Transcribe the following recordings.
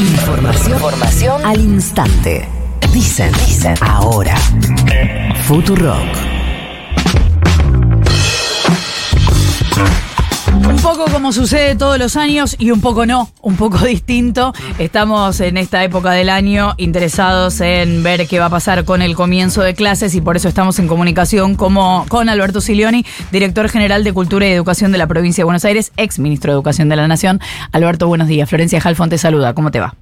Información, Información al instante. Dicen, dicen, ahora. Futurock. Un poco como sucede todos los años y un poco no, un poco distinto. Estamos en esta época del año interesados en ver qué va a pasar con el comienzo de clases y por eso estamos en comunicación como, con Alberto Silioni, director general de Cultura y Educación de la provincia de Buenos Aires, ex ministro de Educación de la Nación. Alberto, buenos días. Florencia Jalfón te saluda. ¿Cómo te va?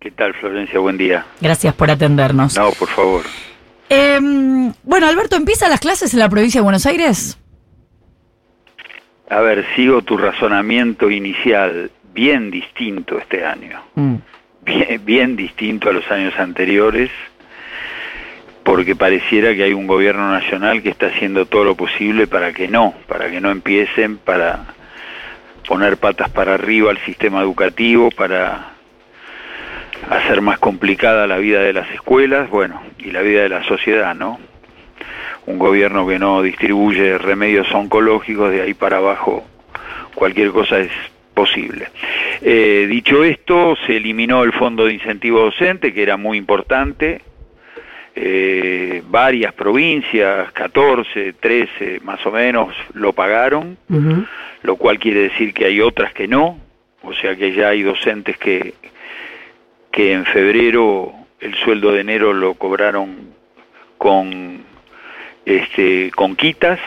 ¿Qué tal, Florencia? Buen día. Gracias por atendernos. No, por favor. Em, bueno, Alberto, ¿empiezan las clases en la provincia de Buenos Aires? A ver, sigo tu razonamiento inicial, bien distinto este año, Mm. bien, bien distinto a los años anteriores, porque pareciera que hay un gobierno nacional que está haciendo todo lo posible para que no, para que no empiecen, para poner patas para arriba al sistema educativo, para hacer más complicada la vida de las escuelas, bueno, y la vida de la sociedad, ¿no? Un gobierno que no distribuye remedios oncológicos, de ahí para abajo cualquier cosa es posible. Eh, dicho esto, se eliminó el fondo de incentivo docente, que era muy importante. Eh, varias provincias, 14, 13 más o menos, lo pagaron, lo cual quiere decir que hay otras que no, o sea que ya hay docentes que, que en febrero el sueldo de enero lo cobraron con este, con quitas.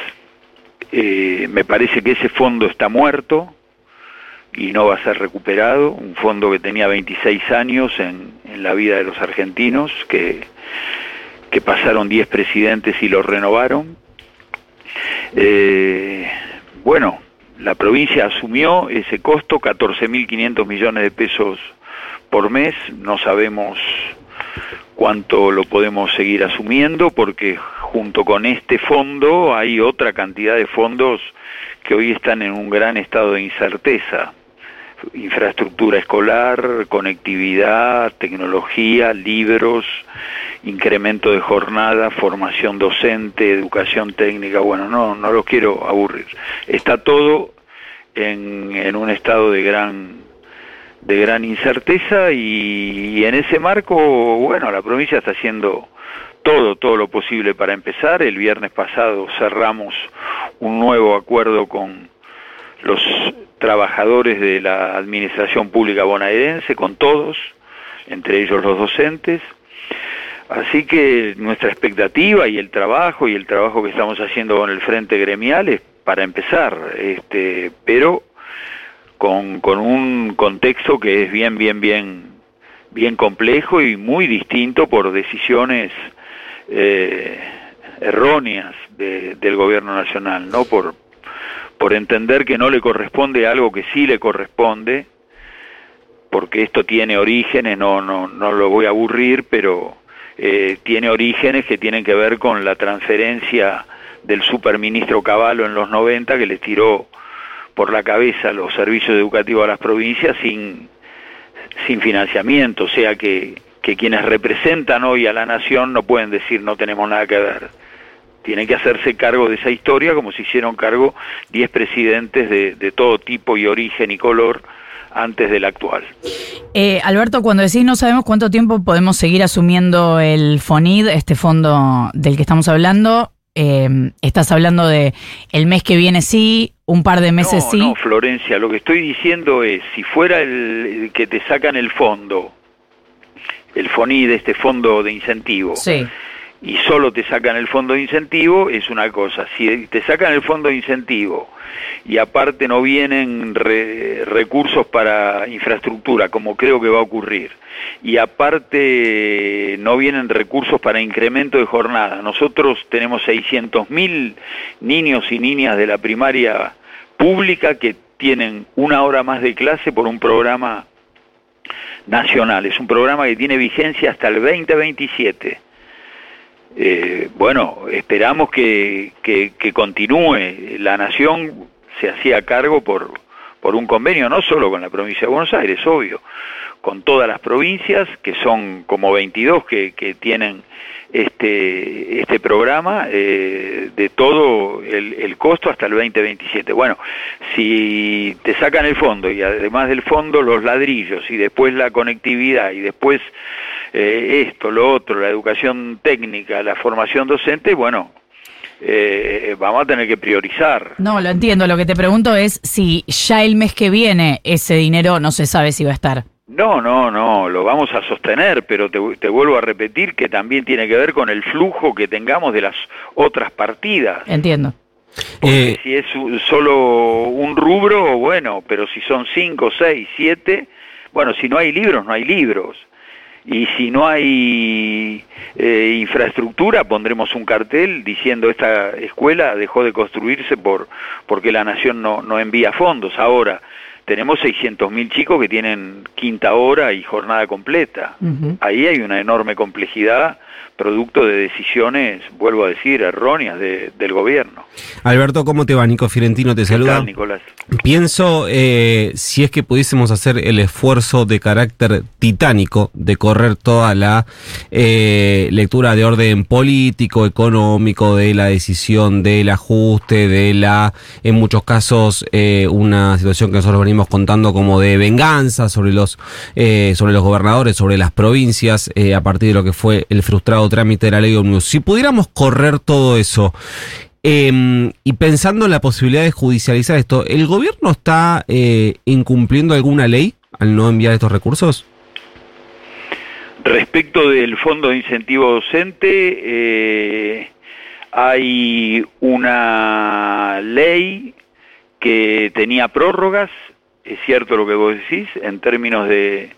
Eh, me parece que ese fondo está muerto y no va a ser recuperado. Un fondo que tenía 26 años en, la vida de los argentinos, que, que pasaron 10 presidentes y lo renovaron. Eh, bueno, la provincia asumió ese costo, 14.500 millones de pesos por mes. No sabemos cuánto lo podemos seguir asumiendo porque junto con este fondo hay otra cantidad de fondos que hoy están en un gran estado de incerteza. Infraestructura escolar, conectividad, tecnología, libros, incremento de jornada, formación docente, educación técnica, bueno, no, no los quiero aburrir. Está todo en, en un estado de gran de gran incerteza y, y en ese marco, bueno, la provincia está haciendo todo, todo lo posible para empezar. El viernes pasado cerramos un nuevo acuerdo con los trabajadores de la Administración Pública bonaerense, con todos, entre ellos los docentes. Así que nuestra expectativa y el trabajo y el trabajo que estamos haciendo con el Frente Gremial es para empezar, este, pero con, con un contexto que es bien, bien, bien, bien complejo y muy distinto por decisiones eh, erróneas de- del gobierno nacional, ¿no? Por, por entender que no le corresponde algo que sí le corresponde, porque esto tiene orígenes, no, no, no lo voy a aburrir, pero eh, tiene orígenes que tienen que ver con la transferencia del superministro Cavallo en los 90 que les tiró por la cabeza los servicios educativos a las provincias sin, sin financiamiento, o sea que, que quienes representan hoy a la nación no pueden decir no tenemos nada que ver. Tienen que hacerse cargo de esa historia como se hicieron cargo 10 presidentes de, de todo tipo y origen y color antes del actual. Eh, Alberto, cuando decís no sabemos cuánto tiempo podemos seguir asumiendo el FONID, este fondo del que estamos hablando, eh, estás hablando de el mes que viene sí, un par de meses no, sí. no, Florencia, lo que estoy diciendo es, si fuera el, el que te sacan el fondo, el FONID, este fondo de incentivo, Sí. Y solo te sacan el fondo de incentivo, es una cosa. Si te sacan el fondo de incentivo y aparte no vienen re- recursos para infraestructura, como creo que va a ocurrir, y aparte no vienen recursos para incremento de jornada, nosotros tenemos 600.000 niños y niñas de la primaria pública que tienen una hora más de clase por un programa nacional. Es un programa que tiene vigencia hasta el 2027. Eh, bueno, esperamos que, que, continúe. La Nación se hacía cargo por, por un convenio, no solo con la provincia de Buenos Aires, obvio, con todas las provincias, que son como 22 que, que tienen este, este programa, eh, de todo el, el, costo hasta el 2027. Bueno, si te sacan el fondo y además del fondo los ladrillos y después la conectividad y después eh, esto, lo otro, la educación técnica, la formación docente, bueno, eh, vamos a tener que priorizar. No, lo entiendo. Lo que te pregunto es si ya el mes que viene ese dinero no se sabe si va a estar. No, no, no, lo vamos a sostener, pero te, te, vuelvo a repetir que también tiene que ver con el flujo que tengamos de las otras partidas. Entiendo. Porque eh, si es solo un rubro, bueno, pero si son cinco, seis, siete, bueno, si no hay libros, no hay libros. Y si no hay eh, infraestructura, pondremos un cartel diciendo esta escuela dejó de construirse por porque la nación no, no envía fondos. Ahora, tenemos 600.000 chicos que tienen quinta hora y jornada completa. Ahí hay una enorme complejidad producto de decisiones, vuelvo a decir, erróneas del gobierno. Alberto, ¿cómo te va? Nico Fiorentino te saluda. Tal, Nicolás? Pienso, eh, si es que pudiésemos hacer el esfuerzo de carácter titánico de correr toda la eh, lectura de orden político, económico, de la decisión del ajuste, de la, en muchos casos, eh, una situación que nosotros venimos contando como de venganza sobre los, eh, sobre los gobernadores, sobre las provincias, eh, a partir de lo que fue el frustrado trámite de la ley Omnibus. Si pudiéramos correr todo eso, eh, y pensando en la posibilidad de judicializar esto, ¿el gobierno está eh, incumpliendo alguna ley al no enviar estos recursos? Respecto del Fondo de Incentivo Docente, eh, hay una ley que tenía prórrogas, es cierto lo que vos decís, en términos de,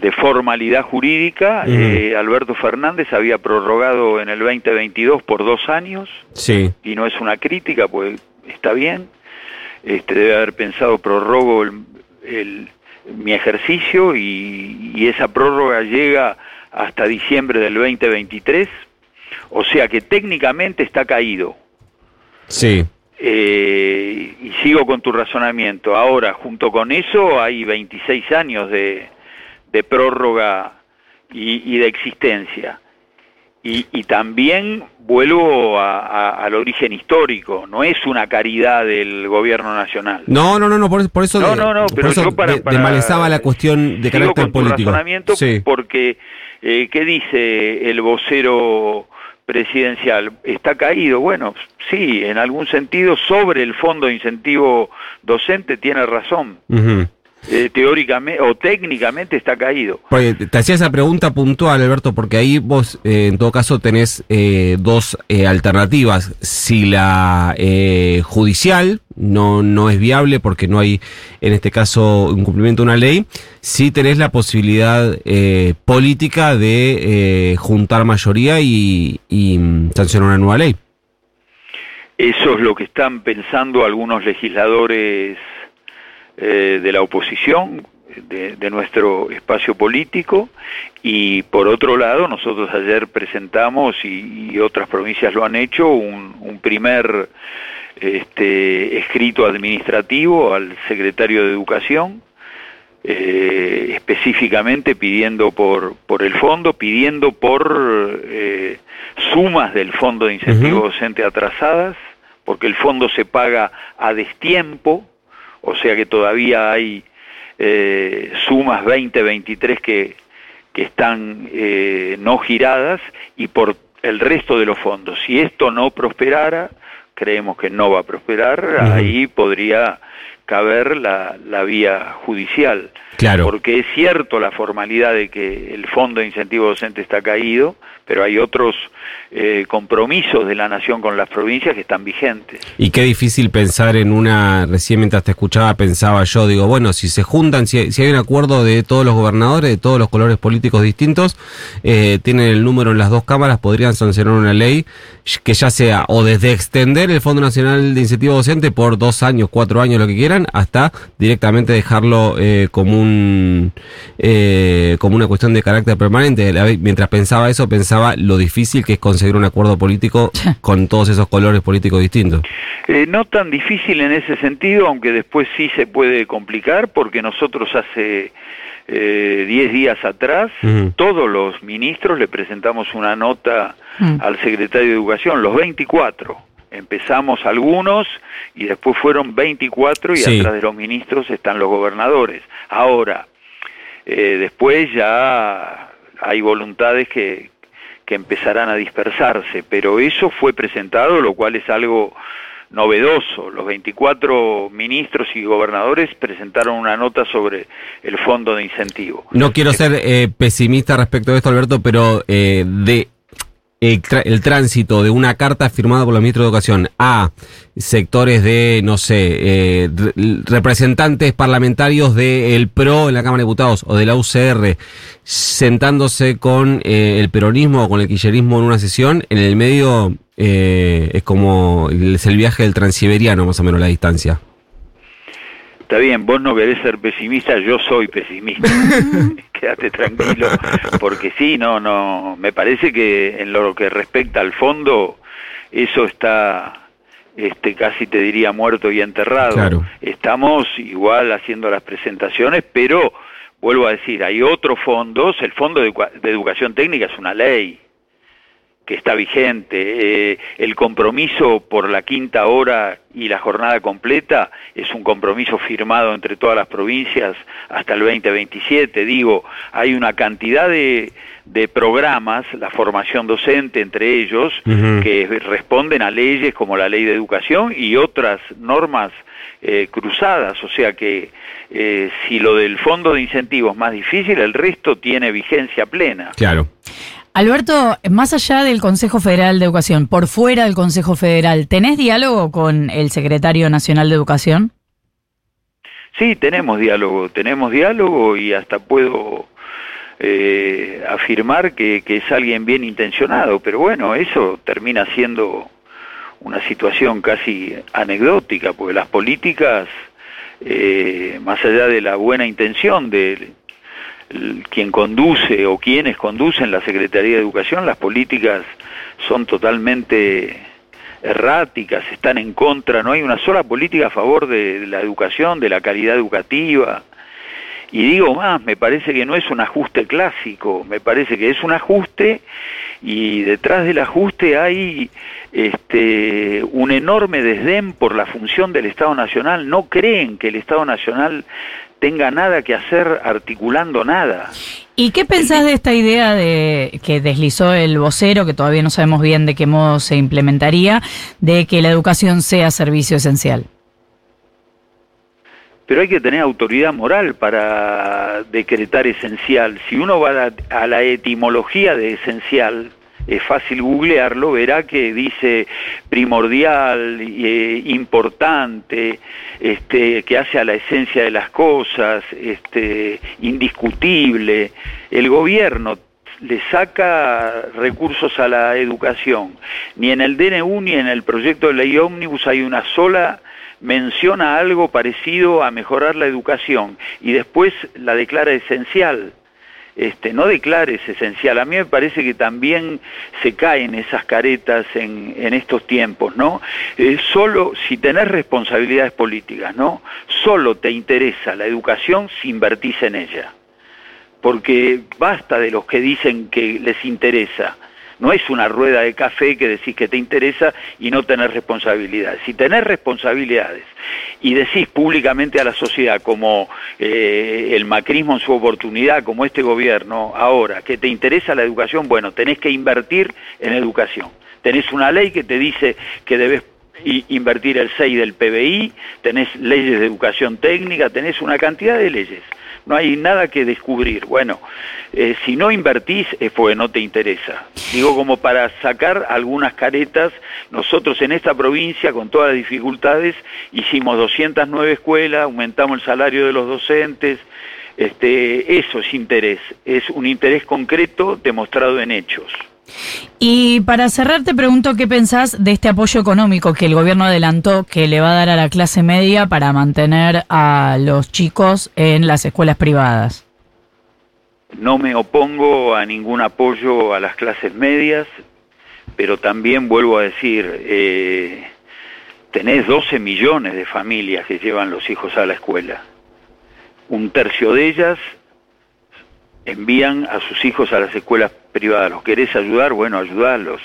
de formalidad jurídica, eh, Alberto Fernández había prorrogado en el 2022 por dos años, Sí. y no es una crítica, pues está bien, este, debe haber pensado prorrogo el, el- mi ejercicio y, y esa prórroga llega hasta diciembre del 2023, o sea que técnicamente está caído. Sí. Eh, y sigo con tu razonamiento. Ahora, junto con eso, hay 26 años de, de prórroga y, y de existencia. Y, y también vuelvo a- a- al origen histórico, no es una caridad del gobierno nacional. No, no, no, no por, por eso, No, de- no, no, pero yo para, de- para- desmalezaba la cuestión de carácter con tu político. razonamiento Sí. porque eh, ¿qué dice el vocero presidencial? Está caído. Bueno, sí, en algún sentido sobre el fondo de incentivo docente tiene razón. Ujú. Eh, teóricamente o técnicamente está caído. Porque te hacía esa pregunta puntual, Alberto, porque ahí vos, eh, en todo caso, tenés eh, dos eh, alternativas. Si la eh, judicial no, no es viable porque no hay, en este caso, incumplimiento de una ley, sí tenés la posibilidad eh, política de eh, juntar mayoría y, y mm, sancionar una nueva ley. Eso es lo que están pensando algunos legisladores eh, de la oposición, de, de nuestro espacio político, y por otro lado, nosotros ayer presentamos, y, y otras provincias lo han hecho, un, un primer este, escrito administrativo al secretario de Educación, eh, específicamente pidiendo por, por el fondo, pidiendo por eh, sumas del fondo de incentivo docente atrasadas, porque el fondo se paga a destiempo, o sea que todavía hay eh, sumas 2023 que, que están eh, no giradas y por el resto de los fondos. Si esto no prosperara, creemos que no va a prosperar, ahí podría caber la, la vía judicial. Claro. Porque es cierto la formalidad de que el fondo de incentivo docente está caído, pero hay otros eh, compromisos de la nación con las provincias que están vigentes. Y qué difícil pensar en una, recién mientras te escuchaba pensaba yo, digo, bueno, si se juntan, si, si hay un acuerdo de todos los gobernadores, de todos los colores políticos distintos, eh, tienen el número en las dos cámaras, podrían sancionar una ley que ya sea o desde extender el Fondo Nacional de Incentivo Docente por dos años, cuatro años, lo que quieran, hasta directamente dejarlo eh, como un eh, como una cuestión de carácter permanente. Mientras pensaba eso, pensaba lo difícil que es conseguir un acuerdo político con todos esos colores políticos distintos. Eh, no tan difícil en ese sentido, aunque después sí se puede complicar, porque nosotros hace eh, 10 días atrás, todos los ministros le presentamos una nota Mm. al secretario de Educación, los 24. Empezamos algunos y después fueron 24 y Sí. atrás de los ministros están los gobernadores. Ahora, eh, después ya hay voluntades que, que empezarán a dispersarse, pero eso fue presentado, lo cual es algo novedoso. Los 24 ministros y gobernadores presentaron una nota sobre el fondo de incentivo. No quiero ser eh, pesimista respecto de esto, Alberto, pero eh, de el, el tránsito de una carta firmada por los ministros de Educación a sectores de, no sé, eh, re- representantes parlamentarios del PRO en la Cámara de Diputados o de la UCR, sentándose con eh, el peronismo o con el kirchnerismo en una sesión, en el medio eh, es como es el viaje del transiberiano, más o menos la distancia. Está bien, vos no querés ser pesimista, yo soy pesimista. Quédate tranquilo, porque sí, no, no, me parece que en lo que respecta al fondo, eso está, este, casi te diría muerto y enterrado. Claro. Estamos igual haciendo las presentaciones, pero vuelvo a decir, hay otros fondos, el Fondo de Educación Técnica es una ley que está vigente. Eh, el compromiso por la quinta hora y la jornada completa es un compromiso firmado entre todas las provincias hasta el 2027. Digo, hay una cantidad de, de programas, la formación docente entre ellos, que responden a leyes como la ley de educación y otras normas eh, cruzadas. O sea que eh, si lo del fondo de incentivos es más difícil, el resto tiene vigencia plena. Claro. Alberto, más allá del Consejo Federal de Educación, por fuera del Consejo Federal, ¿tenés diálogo con el secretario nacional de Educación? Sí, tenemos diálogo, tenemos diálogo y hasta puedo eh, afirmar que, que es alguien bien intencionado, pero bueno, eso termina siendo una situación casi anecdótica, porque las políticas, eh, más allá de la buena intención de quien conduce o quienes conducen la Secretaría de Educación, las políticas son totalmente erráticas, están en contra, no hay una sola política a favor de la educación, de la calidad educativa. Y digo más, me parece que no es un ajuste clásico, me parece que es un ajuste y detrás del ajuste hay este, un enorme desdén por la función del Estado Nacional, no creen que el Estado Nacional tenga nada que hacer articulando nada. ¿Y qué pensás de esta idea de que deslizó el vocero, que todavía no sabemos bien de qué modo se implementaría, de que la educación sea servicio esencial? Pero hay que tener autoridad moral para decretar esencial. Si uno va a la, a la etimología de esencial, es fácil googlearlo, verá que dice primordial, eh, importante, este, que hace a la esencia de las cosas, este, indiscutible. El gobierno le saca recursos a la educación. Ni en el DNU ni en el proyecto de ley ómnibus hay una sola mención a algo parecido a mejorar la educación y después la declara esencial. Este, no declares esencial. A mí me parece que también se caen esas caretas en, estos tiempos, ¿no? Eh, solo si tenés responsabilidades políticas, ¿no? Solo te interesa la educación si invertís en ella porque basta de los que dicen que les interesa. No es una rueda de café que decís que te interesa y no tener responsabilidades. Si tenés responsabilidades y decís públicamente a la sociedad, como eh, el macrismo en su oportunidad, como este gobierno ahora, que te interesa la educación, bueno, tenés que invertir en educación. Tenés una ley que te dice que debes invertir el 6 del PBI, tenés leyes de educación técnica, tenés una cantidad de leyes. No hay nada que descubrir. Bueno, eh, si no invertís es porque no te interesa. Digo como para sacar algunas caretas, nosotros en esta provincia, con todas las dificultades, hicimos 209 escuelas, aumentamos el salario de los docentes, este, eso es interés, es un interés concreto demostrado en hechos. Y para cerrar te pregunto qué pensás de este apoyo económico que el gobierno adelantó que le va a dar a la clase media para mantener a los chicos en las escuelas privadas. No me opongo a ningún apoyo a las clases medias, pero también vuelvo a decir, eh, tenés 12 millones de familias que llevan los hijos a la escuela. Un tercio de ellas envían a sus hijos a las escuelas privadas. ¿Los querés ayudar? Bueno, ayudarlos.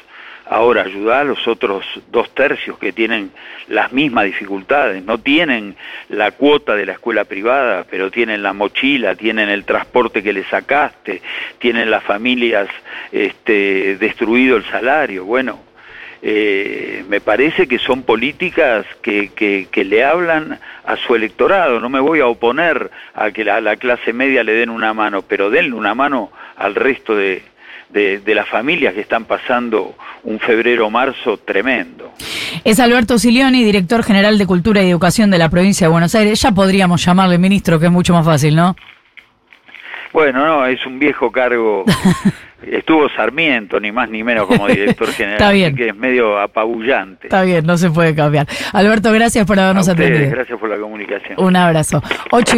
Ahora, ayudar a los otros dos tercios que tienen las mismas dificultades, no tienen la cuota de la escuela privada, pero tienen la mochila, tienen el transporte que le sacaste, tienen las familias este, destruido el salario. Bueno, eh, me parece que son políticas que, que, que, le hablan a su electorado. No me voy a oponer a que a la clase media le den una mano, pero denle una mano al resto de, de, de las familias que están pasando un febrero-marzo tremendo. Es Alberto Silioni, director general de Cultura y Educación de la provincia de Buenos Aires. Ya podríamos llamarle ministro, que es mucho más fácil, ¿no? Bueno, no, es un viejo cargo. Estuvo Sarmiento, ni más ni menos como director general. Está bien. Así que es medio apabullante. Está bien, no se puede cambiar. Alberto, gracias por habernos A ustedes, atendido. Gracias por la comunicación. Un abrazo. Ocho